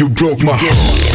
You broke my heart.